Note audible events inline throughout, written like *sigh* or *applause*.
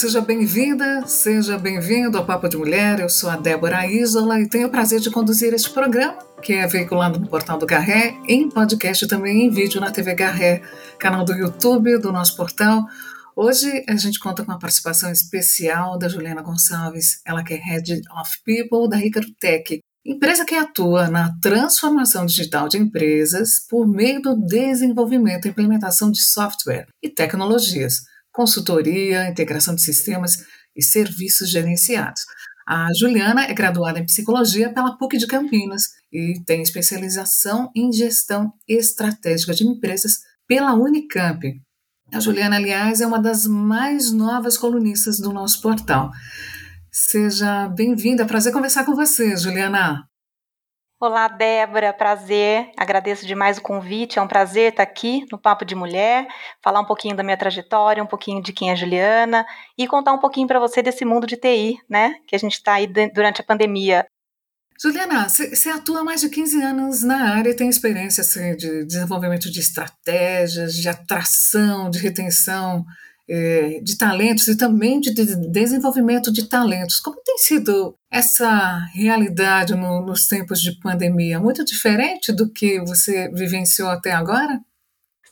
seja bem-vinda, seja bem-vindo ao Papo de Mulher. Eu sou a Débora Isola e tenho o prazer de conduzir este programa, que é veiculado no portal do Garré, em podcast também em vídeo na TV Garré, canal do YouTube do nosso portal. Hoje a gente conta com a participação especial da Juliana Gonçalves, ela que é Head of People da Icaro Tech, empresa que atua na transformação digital de empresas por meio do desenvolvimento e implementação de software e tecnologias consultoria, integração de sistemas e serviços gerenciados. A Juliana é graduada em psicologia pela PUC de Campinas e tem especialização em gestão estratégica de empresas pela Unicamp. A Juliana, aliás, é uma das mais novas colunistas do nosso portal. Seja bem-vinda, prazer conversar com você, Juliana. Olá, Débora, prazer. Agradeço demais o convite. É um prazer estar aqui no Papo de Mulher, falar um pouquinho da minha trajetória, um pouquinho de quem é a Juliana e contar um pouquinho para você desse mundo de TI, né? Que a gente está aí durante a pandemia. Juliana, você atua há mais de 15 anos na área e tem experiência assim, de desenvolvimento de estratégias, de atração, de retenção é, de talentos e também de desenvolvimento de talentos. Como tem sido essa realidade no, nos tempos de pandemia? Muito diferente do que você vivenciou até agora?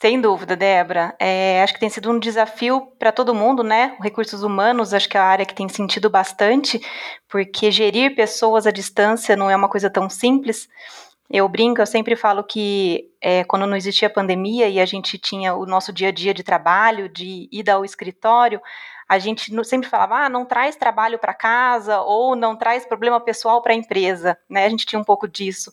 Sem dúvida, Débora. É, acho que tem sido um desafio para todo mundo, né? Recursos humanos, acho que é a área que tem sentido bastante, porque gerir pessoas à distância não é uma coisa tão simples. Eu brinco, eu sempre falo que é, quando não existia pandemia e a gente tinha o nosso dia a dia de trabalho, de ida ao escritório, a gente sempre falava, ah, não traz trabalho para casa ou não traz problema pessoal para a empresa, né? A gente tinha um pouco disso.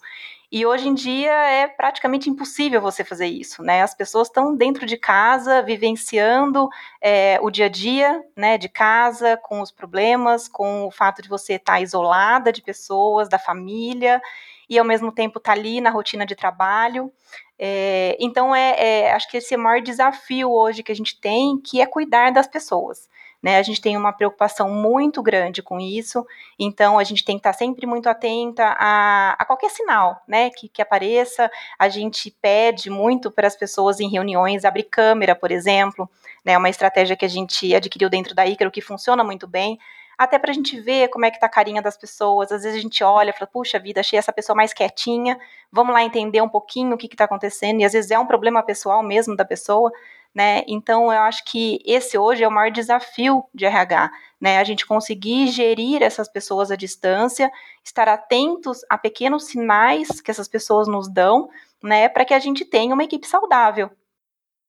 E hoje em dia é praticamente impossível você fazer isso, né? As pessoas estão dentro de casa, vivenciando é, o dia a dia, né, de casa, com os problemas, com o fato de você estar tá isolada de pessoas, da família e ao mesmo tempo tá ali na rotina de trabalho. É, então, é, é, acho que esse é o maior desafio hoje que a gente tem, que é cuidar das pessoas. Né, a gente tem uma preocupação muito grande com isso, então a gente tem que estar tá sempre muito atenta a, a qualquer sinal né, que, que, apareça. A gente pede muito para as pessoas em reuniões abrir câmera, por exemplo, né, uma estratégia que a gente adquiriu dentro da Icaro que funciona muito bem até para a gente ver como é que tá a carinha das pessoas. Às vezes a gente olha e fala, puxa vida, achei essa pessoa mais quietinha, vamos lá entender um pouquinho o que está acontecendo, e às vezes é um problema pessoal mesmo da pessoa, né? Então eu acho que esse hoje é o maior desafio de RH, né? A gente conseguir gerir essas pessoas à distância, estar atentos a pequenos sinais que essas pessoas nos dão, né, para que a gente tenha uma equipe saudável,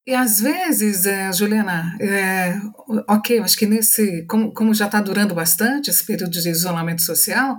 e às vezes, é, Juliana, é, ok, acho que nesse, como, como já está durando bastante esse período de isolamento social,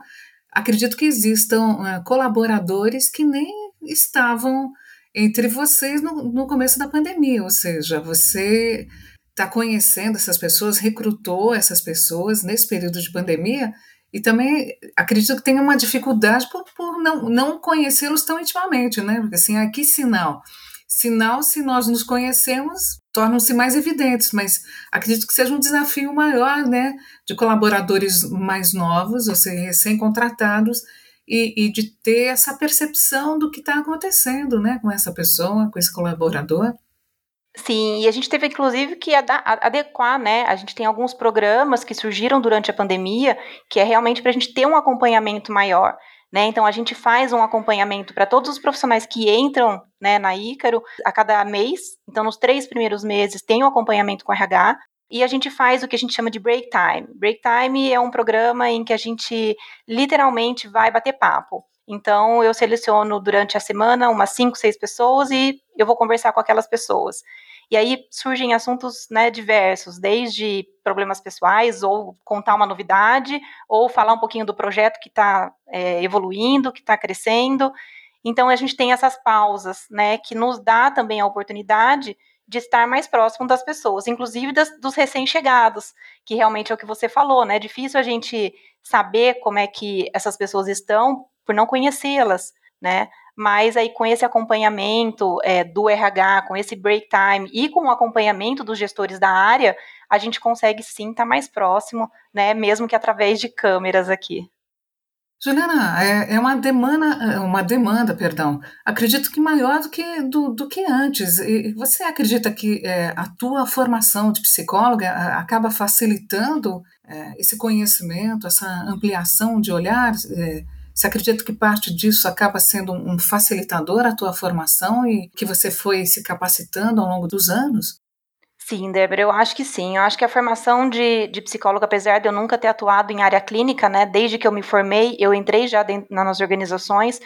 acredito que existam é, colaboradores que nem estavam entre vocês no, no começo da pandemia, ou seja, você está conhecendo essas pessoas, recrutou essas pessoas nesse período de pandemia e também acredito que tem uma dificuldade por, por não, não conhecê-los tão intimamente, né? Porque assim, ah, que sinal Sinal, se nós nos conhecemos, tornam-se mais evidentes, mas acredito que seja um desafio maior, né, de colaboradores mais novos, ou seja, recém-contratados, e, e, de ter essa percepção do que está acontecendo, né, com essa pessoa, com esse colaborador. Sim, e a gente teve inclusive que adequar, né? A gente tem alguns programas que surgiram durante a pandemia, que é realmente para a gente ter um acompanhamento maior. Né? Então, a gente faz um acompanhamento para todos os profissionais que entram né, na Ícaro a cada mês. Então, nos três primeiros meses, tem um acompanhamento com RH. E a gente faz o que a gente chama de break time. Break time é um programa em que a gente literalmente vai bater papo. Então, eu seleciono durante a semana umas cinco, seis pessoas e eu vou conversar com aquelas pessoas. E aí surgem assuntos né, diversos, desde problemas pessoais, ou contar uma novidade, ou falar um pouquinho do projeto que está é, evoluindo, que está crescendo. Então a gente tem essas pausas, né, que nos dá também a oportunidade de estar mais próximo das pessoas, inclusive das, dos recém-chegados, que realmente é o que você falou, né? É difícil a gente saber como é que essas pessoas estão por não conhecê-las, né? Mas aí com esse acompanhamento é, do RH, com esse break time e com o acompanhamento dos gestores da área, a gente consegue sim estar tá mais próximo, né, mesmo que através de câmeras aqui. Juliana, é, é, uma demanda, é uma demanda, perdão. Acredito que maior do que do, do que antes. E você acredita que é, a tua formação de psicóloga acaba facilitando é, esse conhecimento, essa ampliação de olhar? Você acredita que parte disso acaba sendo um facilitador à tua formação e que você foi se capacitando ao longo dos anos? Sim, Débora, eu acho que sim. Eu acho que a formação de, de psicóloga, apesar de eu nunca ter atuado em área clínica, né, desde que eu me formei, eu entrei já dentro, nas organizações,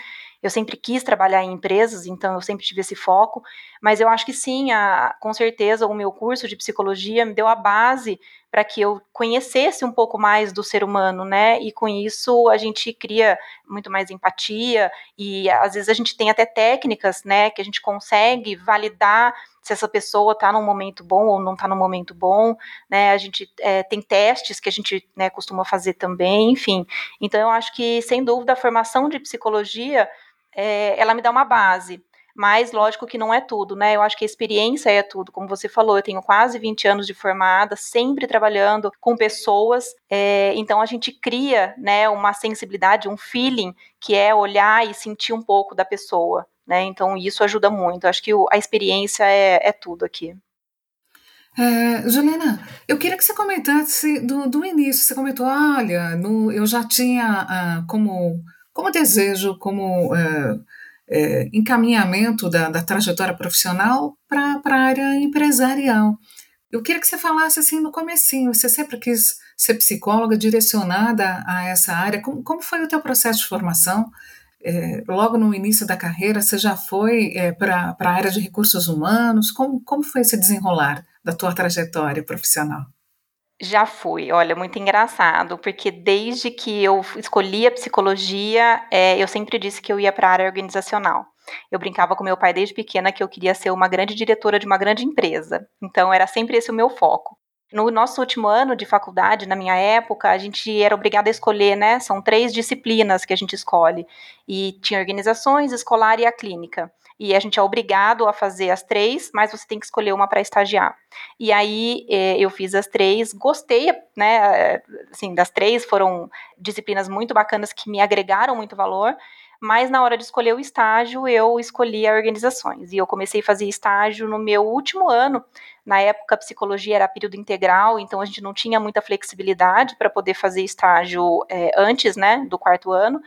eu sempre quis trabalhar em empresas, então eu sempre tive esse foco, mas eu acho que sim, a, com certeza o meu curso de psicologia me deu a base para que eu conhecesse um pouco mais do ser humano, né? E com isso a gente cria muito mais empatia e às vezes a gente tem até técnicas, né, que a gente consegue validar se essa pessoa está num momento bom ou não está num momento bom, né? A gente é, tem testes que a gente né, costuma fazer também, enfim. Então eu acho que sem dúvida a formação de psicologia é, ela me dá uma base. Mas, lógico que não é tudo, né? Eu acho que a experiência é tudo. Como você falou, eu tenho quase 20 anos de formada, sempre trabalhando com pessoas. É, então, a gente cria né, uma sensibilidade, um feeling, que é olhar e sentir um pouco da pessoa. Né? Então, isso ajuda muito. Acho que a experiência é, é tudo aqui. É, Juliana, eu queria que você comentasse do, do início. Você comentou, olha, no, eu já tinha ah, como, como desejo, como é, é, encaminhamento da, da, trajetória profissional para a área empresarial. Eu queria que você falasse assim no comecinho, você sempre quis ser psicóloga direcionada a essa área. Como, como foi o teu processo de formação? É, logo no início da carreira, você já foi é, para a área de recursos humanos? Como, como foi esse desenrolar da tua trajetória profissional? Já fui, olha, muito engraçado, porque desde que eu escolhi a psicologia, é, eu sempre disse que eu ia para a área organizacional. Eu brincava com meu pai desde pequena que eu queria ser uma grande diretora de uma grande empresa. Então era sempre esse o meu foco. No nosso último ano de faculdade, na minha época, a gente era obrigado a escolher, né? São três disciplinas que a gente escolhe. E tinha organizações, escolar e a clínica. E a gente é obrigado a fazer as três, mas você tem que escolher uma para estagiar. E aí eh, eu fiz as três, gostei, né? Assim, das três foram disciplinas muito bacanas que me agregaram muito valor mas na hora de escolher o estágio, eu escolhi a organizações. E eu comecei a fazer estágio no meu último ano. Na época, a psicologia era período integral, então a gente não tinha muita flexibilidade para poder fazer estágio é, antes, né, do quarto ano.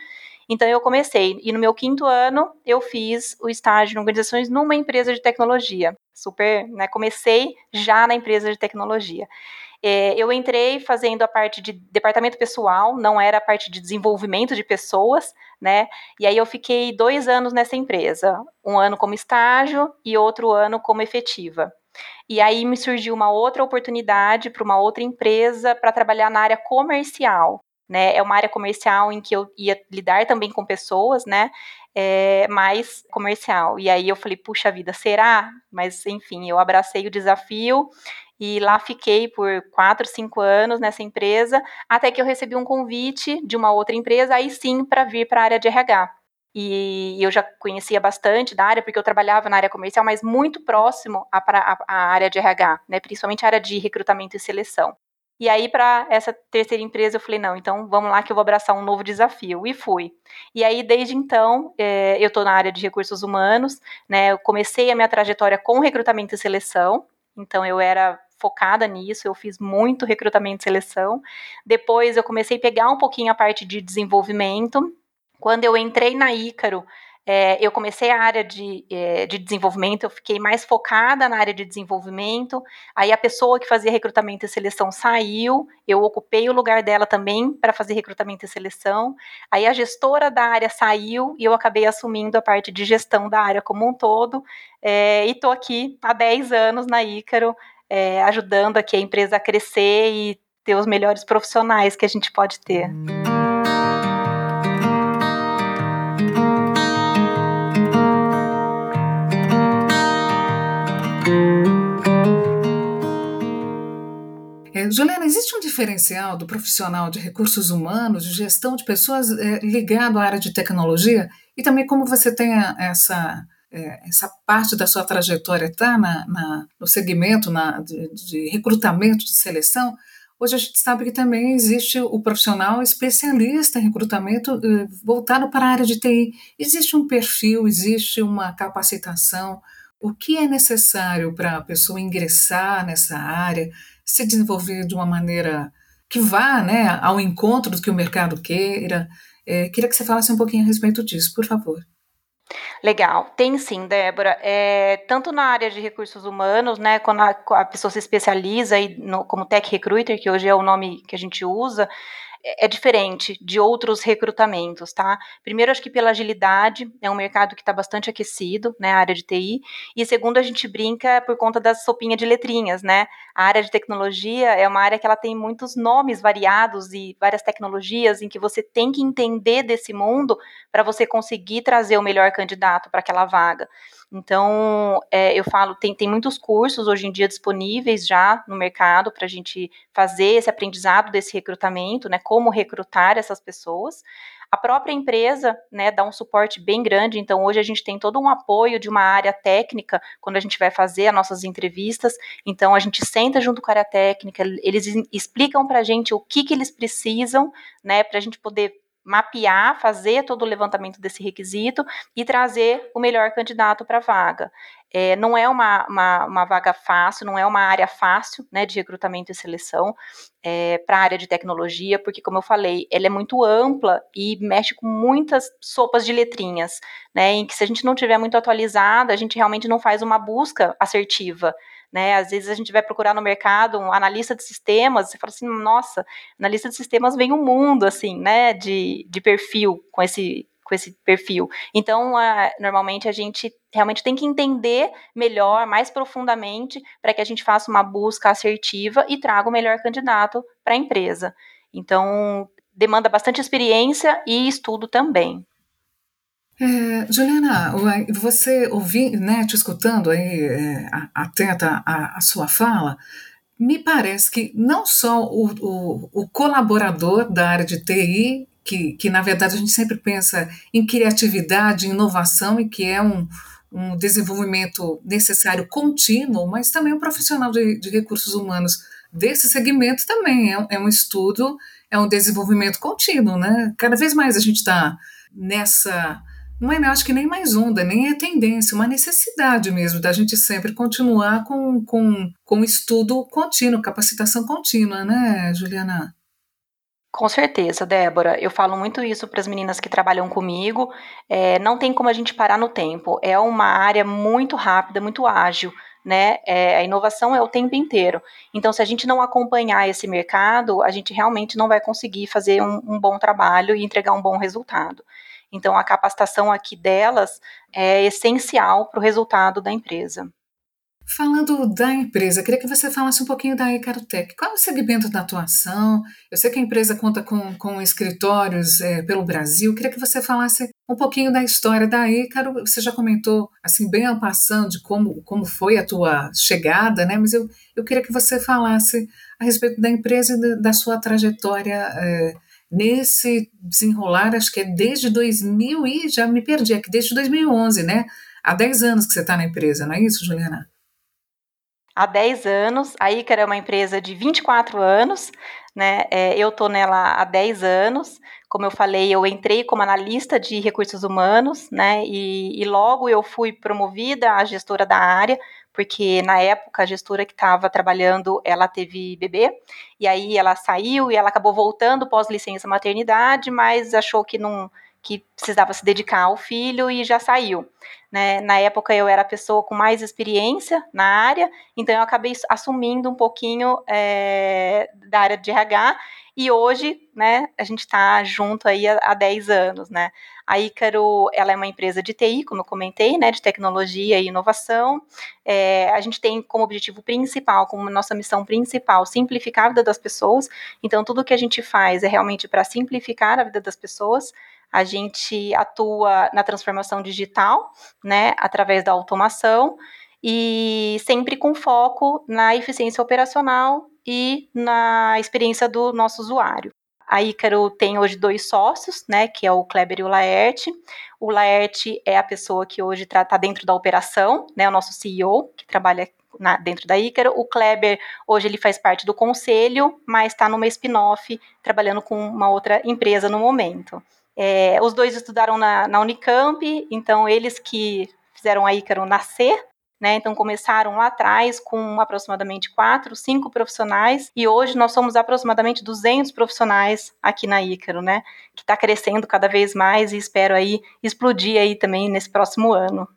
Então eu comecei, e no meu quinto ano eu fiz o estágio em organizações numa empresa de tecnologia. Super, né? Comecei já na empresa de tecnologia. É, eu entrei fazendo a parte de departamento pessoal, não era a parte de desenvolvimento de pessoas, né? E aí eu fiquei dois anos nessa empresa, um ano como estágio e outro ano como efetiva. E aí me surgiu uma outra oportunidade para uma outra empresa para trabalhar na área comercial. Né, é uma área comercial em que eu ia lidar também com pessoas, né? É, mais comercial. E aí eu falei, puxa vida, será? Mas enfim, eu abracei o desafio e lá fiquei por quatro, cinco anos nessa empresa, até que eu recebi um convite de uma outra empresa, aí sim, para vir para a área de RH. E eu já conhecia bastante da área, porque eu trabalhava na área comercial, mas muito próximo à, à, à área de RH, né, principalmente a área de recrutamento e seleção. E aí, para essa terceira empresa, eu falei: não, então vamos lá que eu vou abraçar um novo desafio. E fui. E aí, desde então, é, eu estou na área de recursos humanos, né? Eu comecei a minha trajetória com recrutamento e seleção, então eu era focada nisso, eu fiz muito recrutamento e seleção. Depois eu comecei a pegar um pouquinho a parte de desenvolvimento. Quando eu entrei na Ícaro, é, eu comecei a área de, é, de desenvolvimento, eu fiquei mais focada na área de desenvolvimento. Aí a pessoa que fazia recrutamento e seleção saiu, eu ocupei o lugar dela também para fazer recrutamento e seleção. Aí a gestora da área saiu e eu acabei assumindo a parte de gestão da área como um todo. É, e estou aqui há 10 anos na Ícaro, é, ajudando aqui a empresa a crescer e ter os melhores profissionais que a gente pode ter. É, Juliana, existe um diferencial do profissional de recursos humanos, de gestão de pessoas é, ligado à área de tecnologia? E também como você tem essa é, essa parte da sua trajetória está na, na, no segmento na, de, de, recrutamento, de seleção, Hoje a gente sabe que também existe o profissional especialista em recrutamento eh, voltado para a área de TI. Existe um perfil, existe uma capacitação. O que é necessário para a pessoa ingressar nessa área, se desenvolver de uma maneira que vá né, ao encontro do que o mercado queira? É, queria que você falasse um pouquinho a respeito disso, por favor. Legal, tem sim, Débora. É, tanto na área de recursos humanos, né, quando a, a pessoa se especializa aí no, como tech recruiter, que hoje é o nome que a gente usa, é diferente de outros recrutamentos, tá? Primeiro, acho que pela agilidade, é um mercado que está bastante aquecido, né, a área de TI, e segundo, a gente brinca por conta da sopinha de letrinhas, né? A área de tecnologia é uma área que ela tem muitos nomes variados e várias tecnologias em que você tem que entender desse mundo para você conseguir trazer o melhor candidato para aquela vaga. Então, é, eu falo, tem, tem muitos cursos hoje em dia disponíveis já no mercado para a gente fazer esse aprendizado desse recrutamento, né? Como recrutar essas pessoas. A própria empresa, né, dá um suporte bem grande, então hoje a gente tem todo um apoio de uma área técnica quando a gente vai fazer as nossas entrevistas. Então a gente senta junto com a área técnica, eles explicam para a gente o que, que eles precisam, né, para a gente poder mapear, fazer todo o levantamento desse requisito e trazer o melhor candidato para a vaga. É, não é uma, uma, uma, vaga fácil, não é uma área fácil né, de recrutamento e seleção é, para a área de tecnologia, porque, como eu falei, ela é muito ampla e mexe com muitas sopas de letrinhas, né, em que se a gente não tiver muito atualizada, a gente realmente não faz uma busca assertiva né? Às vezes a gente vai procurar no mercado um analista de sistemas, você fala assim, nossa, analista de sistemas vem um mundo, assim, né, de, de perfil com esse com esse perfil. Então, normalmente a gente realmente tem que entender melhor, mais profundamente, para que a gente faça uma busca assertiva e traga o melhor candidato para a empresa. Então, demanda bastante experiência e estudo também. É, Juliana, você ouvindo, né, te escutando aí, é, atenta à, à, sua fala, me parece que não só o, o, o, colaborador da área de TI, que, que na verdade a gente sempre pensa em criatividade, inovação e que é um, um desenvolvimento necessário contínuo, mas também um profissional de, de recursos humanos desse segmento também é, é um estudo, é um desenvolvimento contínuo, né? Cada vez mais a gente está nessa não é, acho que nem mais onda, nem é tendência, uma necessidade mesmo da gente sempre continuar com, com, com estudo contínuo, capacitação contínua, né, Juliana? Com certeza, Débora. Eu falo muito isso para as meninas que trabalham comigo. É, não tem como a gente parar no tempo. É uma área muito rápida, muito ágil. Né? É, a inovação é o tempo inteiro. Então, se a gente não acompanhar esse mercado, a gente realmente não vai conseguir fazer um, um bom trabalho e entregar um bom resultado. Então, a capacitação aqui delas é essencial para o resultado da empresa. Falando da empresa, queria que você falasse um pouquinho da Icarotec. Qual é o segmento da atuação? Eu sei que a empresa conta com, com escritórios é, pelo Brasil. Queria que você falasse um pouquinho da história da Icaro. Você já comentou, assim, bem ao passando de como, como foi a tua chegada, né? Mas eu, eu queria que você falasse a respeito da empresa e da, sua trajetória é, nesse desenrolar, acho que é desde 2000 e já me perdi, aqui desde 2011, né? Há 10 anos que você está na empresa, não é isso, Juliana? Há 10 anos, a Ícara é uma empresa de 24 anos, né? É, eu estou nela há 10 anos. Como eu falei, eu entrei como analista de recursos humanos, né? E, e logo eu fui promovida a gestora da área, porque na época a gestora que estava trabalhando, ela teve bebê, e aí ela saiu e ela acabou voltando pós licença maternidade, mas achou que não que precisava se dedicar ao filho e já saiu. Né? Na época eu era a pessoa com mais experiência na área, então eu acabei assumindo um pouquinho é, da área de RH e hoje, né, a gente está junto aí há, há 10 anos, né. A Ícaro, ela é uma empresa de TI, como eu comentei, né, de tecnologia e inovação. É, a gente tem como objetivo principal, como nossa missão principal, simplificar a vida das pessoas. Então, tudo que a gente faz é realmente para simplificar a vida das pessoas. A gente atua na transformação digital, né, através da automação e sempre com foco na eficiência operacional e na experiência do nosso usuário. A Ícaro tem hoje dois sócios, né, que é o Kleber e o Laerte. O Laerte é a pessoa que hoje está dentro da operação, né, o nosso CEO, que trabalha na, dentro da Ícaro. O Kleber, hoje ele faz parte do conselho, mas está numa spin-off, trabalhando com uma outra empresa no momento. É, os dois estudaram na, na Unicamp, então eles que fizeram a Ícaro nascer, né? Então começaram lá atrás com aproximadamente quatro, cinco profissionais e hoje nós somos aproximadamente 200 profissionais aqui na Ícaro, né? Que está crescendo cada vez mais e espero aí explodir aí também nesse próximo ano.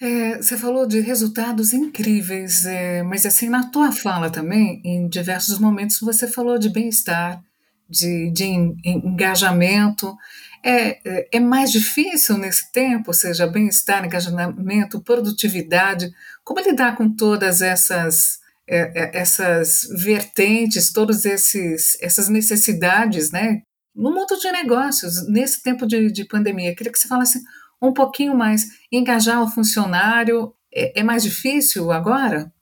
É, você falou de resultados incríveis, é, mas assim na tua fala também, em diversos momentos você falou de bem-estar, de, de engajamento. É, é, é mais difícil nesse tempo, seja, bem-estar, engajamento, produtividade. Como lidar com todas essas é, é, essas vertentes, todas essas necessidades, né? No mundo de negócios, nesse tempo de, de pandemia, queria que você falasse um pouquinho mais. Engajar o funcionário é, é mais difícil agora?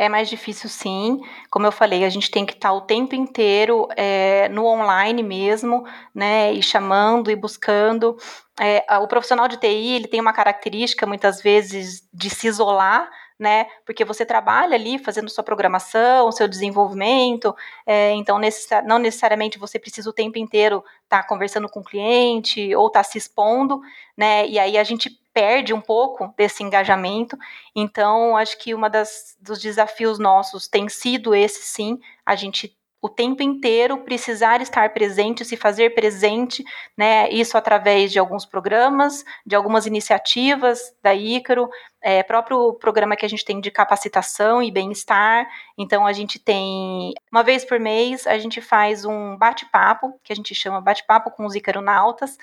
É mais difícil, sim. Como eu falei, a gente tem que estar o tempo inteiro é, no online mesmo, né? E chamando e buscando. É, o profissional de TI ele tem uma característica muitas vezes de se isolar né? Porque você trabalha ali fazendo sua programação, seu desenvolvimento, é, então não necessariamente você precisa o tempo inteiro estar tá conversando com o cliente ou estar tá se expondo, né? E aí a gente perde um pouco desse engajamento. Então, acho que uma das dos desafios nossos tem sido esse sim, a gente o tempo inteiro precisar estar presente, se fazer presente, né? Isso através de alguns programas, de algumas iniciativas da Ícaro, é, próprio programa que a gente tem de capacitação e bem-estar. Então a gente tem uma vez por mês a gente faz um bate-papo que a gente chama bate-papo com os Icaronautas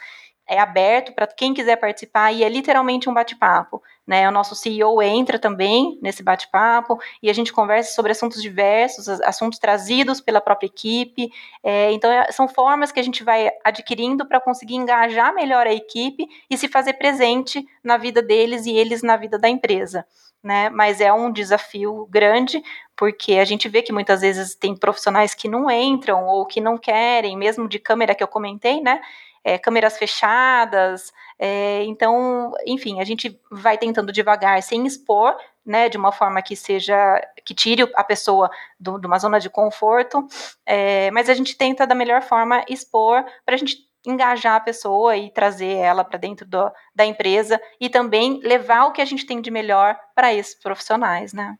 é aberto para quem quiser participar e é literalmente um bate-papo. Né? O nosso CEO entra também nesse bate-papo e a gente conversa sobre assuntos diversos, assuntos trazidos pela própria equipe. É, então, é, são formas que a gente vai adquirindo para conseguir engajar melhor a equipe e se fazer presente na vida deles e eles na vida da empresa. Né? Mas é um desafio grande, porque a gente vê que muitas vezes tem profissionais que não entram ou que não querem, mesmo de câmera que eu comentei, né? É, câmeras fechadas. É, então, enfim, a gente vai tentando devagar, sem expor, né, de uma forma que seja que tire a pessoa do, de uma zona de conforto, é, mas a gente tenta da melhor forma expor para a gente engajar a pessoa e trazer ela para dentro do, da empresa e também levar o que a gente tem de melhor para esses profissionais, né?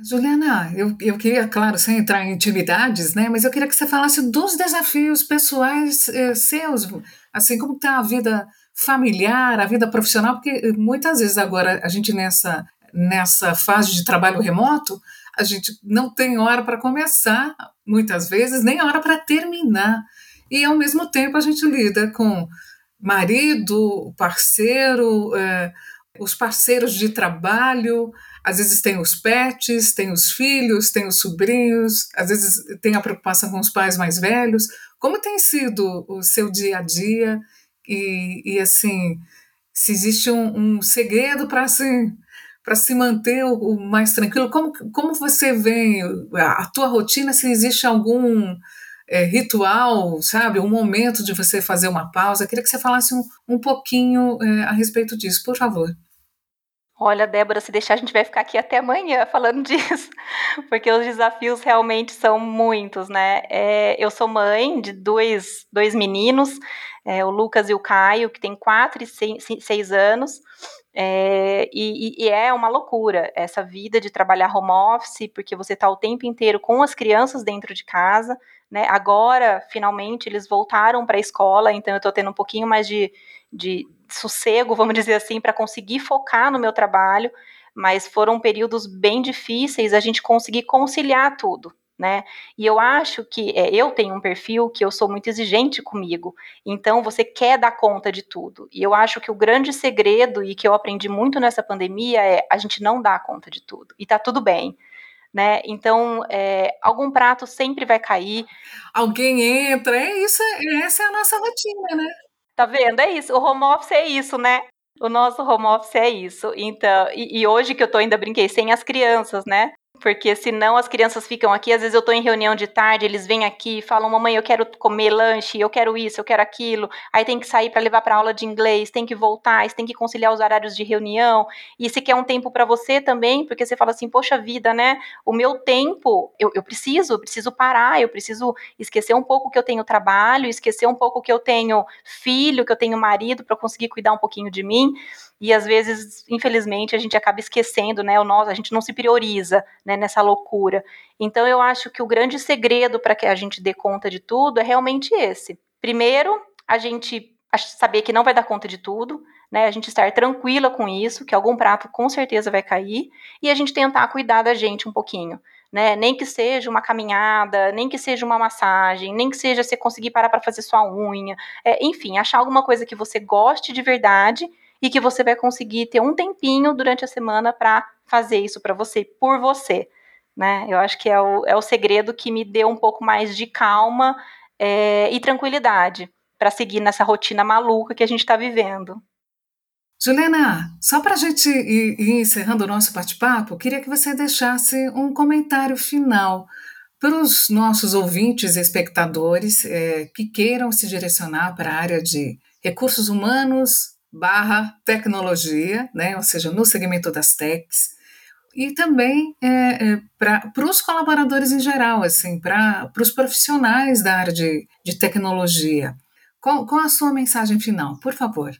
Juliana, eu, eu queria, claro, sem entrar em intimidades, né, mas eu queria que você falasse dos desafios pessoais eh, seus, assim, como está a vida familiar, a vida profissional, porque muitas vezes agora a gente nessa, nessa fase de trabalho remoto, a gente não tem hora para começar, muitas vezes, nem hora para terminar. E ao mesmo tempo a gente lida com marido, parceiro, eh, os parceiros de trabalho, às vezes tem os pets, tem os filhos, tem os sobrinhos, às vezes tem a preocupação com os pais mais velhos. Como tem sido o seu dia a dia? E, e assim, se existe um, um segredo para se, para se manter o, mais tranquilo? Como, como você vê a, a tua rotina? Se existe algum é, ritual, sabe? Um momento de você fazer uma pausa? Eu queria que você falasse um, um pouquinho é, a respeito disso, por favor. Olha, Débora, se deixar, a gente vai ficar aqui até amanhã falando *laughs* disso, porque os desafios realmente são muitos, né? É, eu sou mãe de dois, dois meninos, é, o Lucas e o Caio, que tem quatro e seis, seis anos, é, e, e, é uma loucura essa vida de trabalhar home office, porque você está o tempo inteiro com as crianças dentro de casa, né? Agora, finalmente, eles voltaram para a escola, então eu estou tendo um pouquinho mais de, de sossego, vamos dizer assim, para conseguir focar no meu trabalho, mas foram períodos bem difíceis a gente conseguir conciliar tudo. Né? E eu acho que é, eu tenho um perfil que eu sou muito exigente comigo, então você quer dar conta de tudo. E eu acho que o grande segredo e que eu aprendi muito nessa pandemia é a gente não dar conta de tudo. E tá tudo bem. Né? Então, é, algum prato sempre vai cair. Alguém entra, é isso, essa é a nossa rotina, né? Tá vendo? É isso. O home office é isso, né? O nosso home office é isso. Então, e, e hoje que eu tô ainda brinquei sem as crianças, né? Porque senão as crianças ficam aqui, às vezes eu estou em reunião de tarde, eles vêm aqui e falam, mamãe, eu quero comer lanche, eu quero isso, eu quero aquilo, aí tem que sair para levar para aula de inglês, tem que voltar, tem que conciliar os horários de reunião, e se quer um tempo para você também, porque você fala assim, poxa vida, né, o meu tempo, eu, eu preciso, eu preciso parar, eu preciso esquecer um pouco que eu tenho trabalho, esquecer um pouco que eu tenho filho, que eu tenho marido, para conseguir cuidar um pouquinho de mim, e às vezes, infelizmente, a gente acaba esquecendo, né, o nosso, a gente não se prioriza, né, nessa loucura. Então eu acho que o grande segredo para que a gente dê conta de tudo é realmente esse. Primeiro, a gente saber que não vai dar conta de tudo, né? A gente estar tranquila com isso, que algum prato com certeza vai cair, e a gente tentar cuidar da gente um pouquinho. Né? Nem que seja uma caminhada, nem que seja uma massagem, nem que seja você conseguir parar para fazer sua unha, é, enfim, achar alguma coisa que você goste de verdade e que você vai conseguir ter um tempinho durante a semana para fazer isso para você, por você. Né? Eu acho que é o, é o segredo que me deu um pouco mais de calma é, e tranquilidade para seguir nessa rotina maluca que a gente está vivendo. Juliana, só para a gente ir, ir encerrando o nosso bate-papo, queria que você deixasse um comentário final para os nossos ouvintes e espectadores é, que queiram se direcionar para a área de recursos humanos barra tecnologia, né, ou seja, no segmento das techs, e também é, é, para os colaboradores em geral, assim, para os profissionais da área de, de tecnologia. Qual, qual a sua mensagem final, por favor?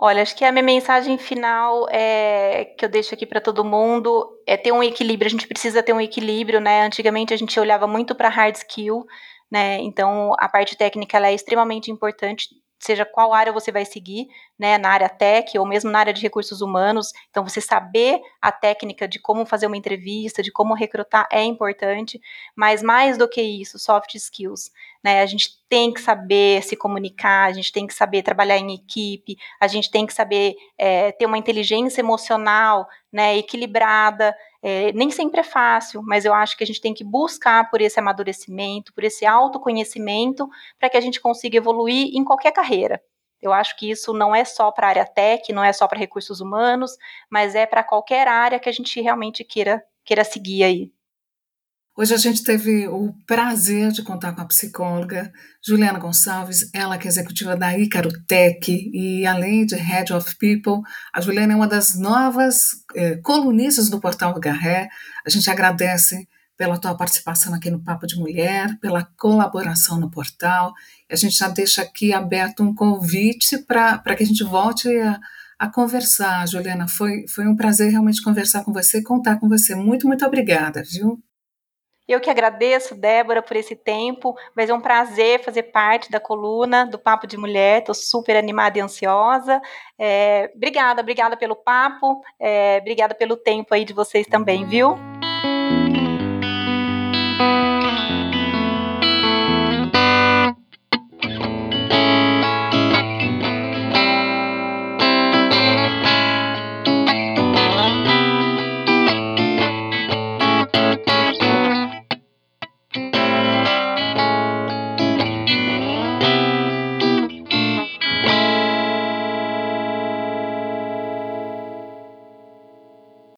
Olha, acho que a minha mensagem final é que eu deixo aqui para todo mundo é ter um equilíbrio. A gente precisa ter um equilíbrio, né? Antigamente a gente olhava muito para hard skill, né? Então a parte técnica é extremamente importante seja qual área você vai seguir, né, na área tech ou mesmo na área de recursos humanos. Então, você saber a técnica de como fazer uma entrevista, de como recrutar é importante, mas mais do que isso, soft skills. Né, a gente tem que saber se comunicar, a gente tem que saber trabalhar em equipe, a gente tem que saber é, ter uma inteligência emocional né, equilibrada, é, nem sempre é fácil, mas eu acho que a gente tem que buscar por esse amadurecimento, por esse autoconhecimento, para que a gente consiga evoluir em qualquer carreira. Eu acho que isso não é só para a área tech, não é só para recursos humanos, mas é para qualquer área que a gente realmente queira, queira seguir aí. Hoje a gente teve o prazer de contar com a psicóloga Juliana Gonçalves, ela que é executiva da Icaro Tech e além de Head of People, a Juliana é uma das novas eh, colunistas do portal Garré. A gente agradece pela tua participação aqui no Papo de Mulher, pela colaboração no portal. A gente já deixa aqui aberto um convite para que a gente volte a, a conversar. Juliana, foi, foi um prazer realmente conversar com você, contar com você. Muito, muito obrigada, viu? Eu que agradeço, Débora, por esse tempo. Vai ser um prazer fazer parte da coluna do Papo de Mulher. Estou super animada e ansiosa. É, obrigada, obrigada pelo papo. É, obrigada pelo tempo aí de vocês também, viu?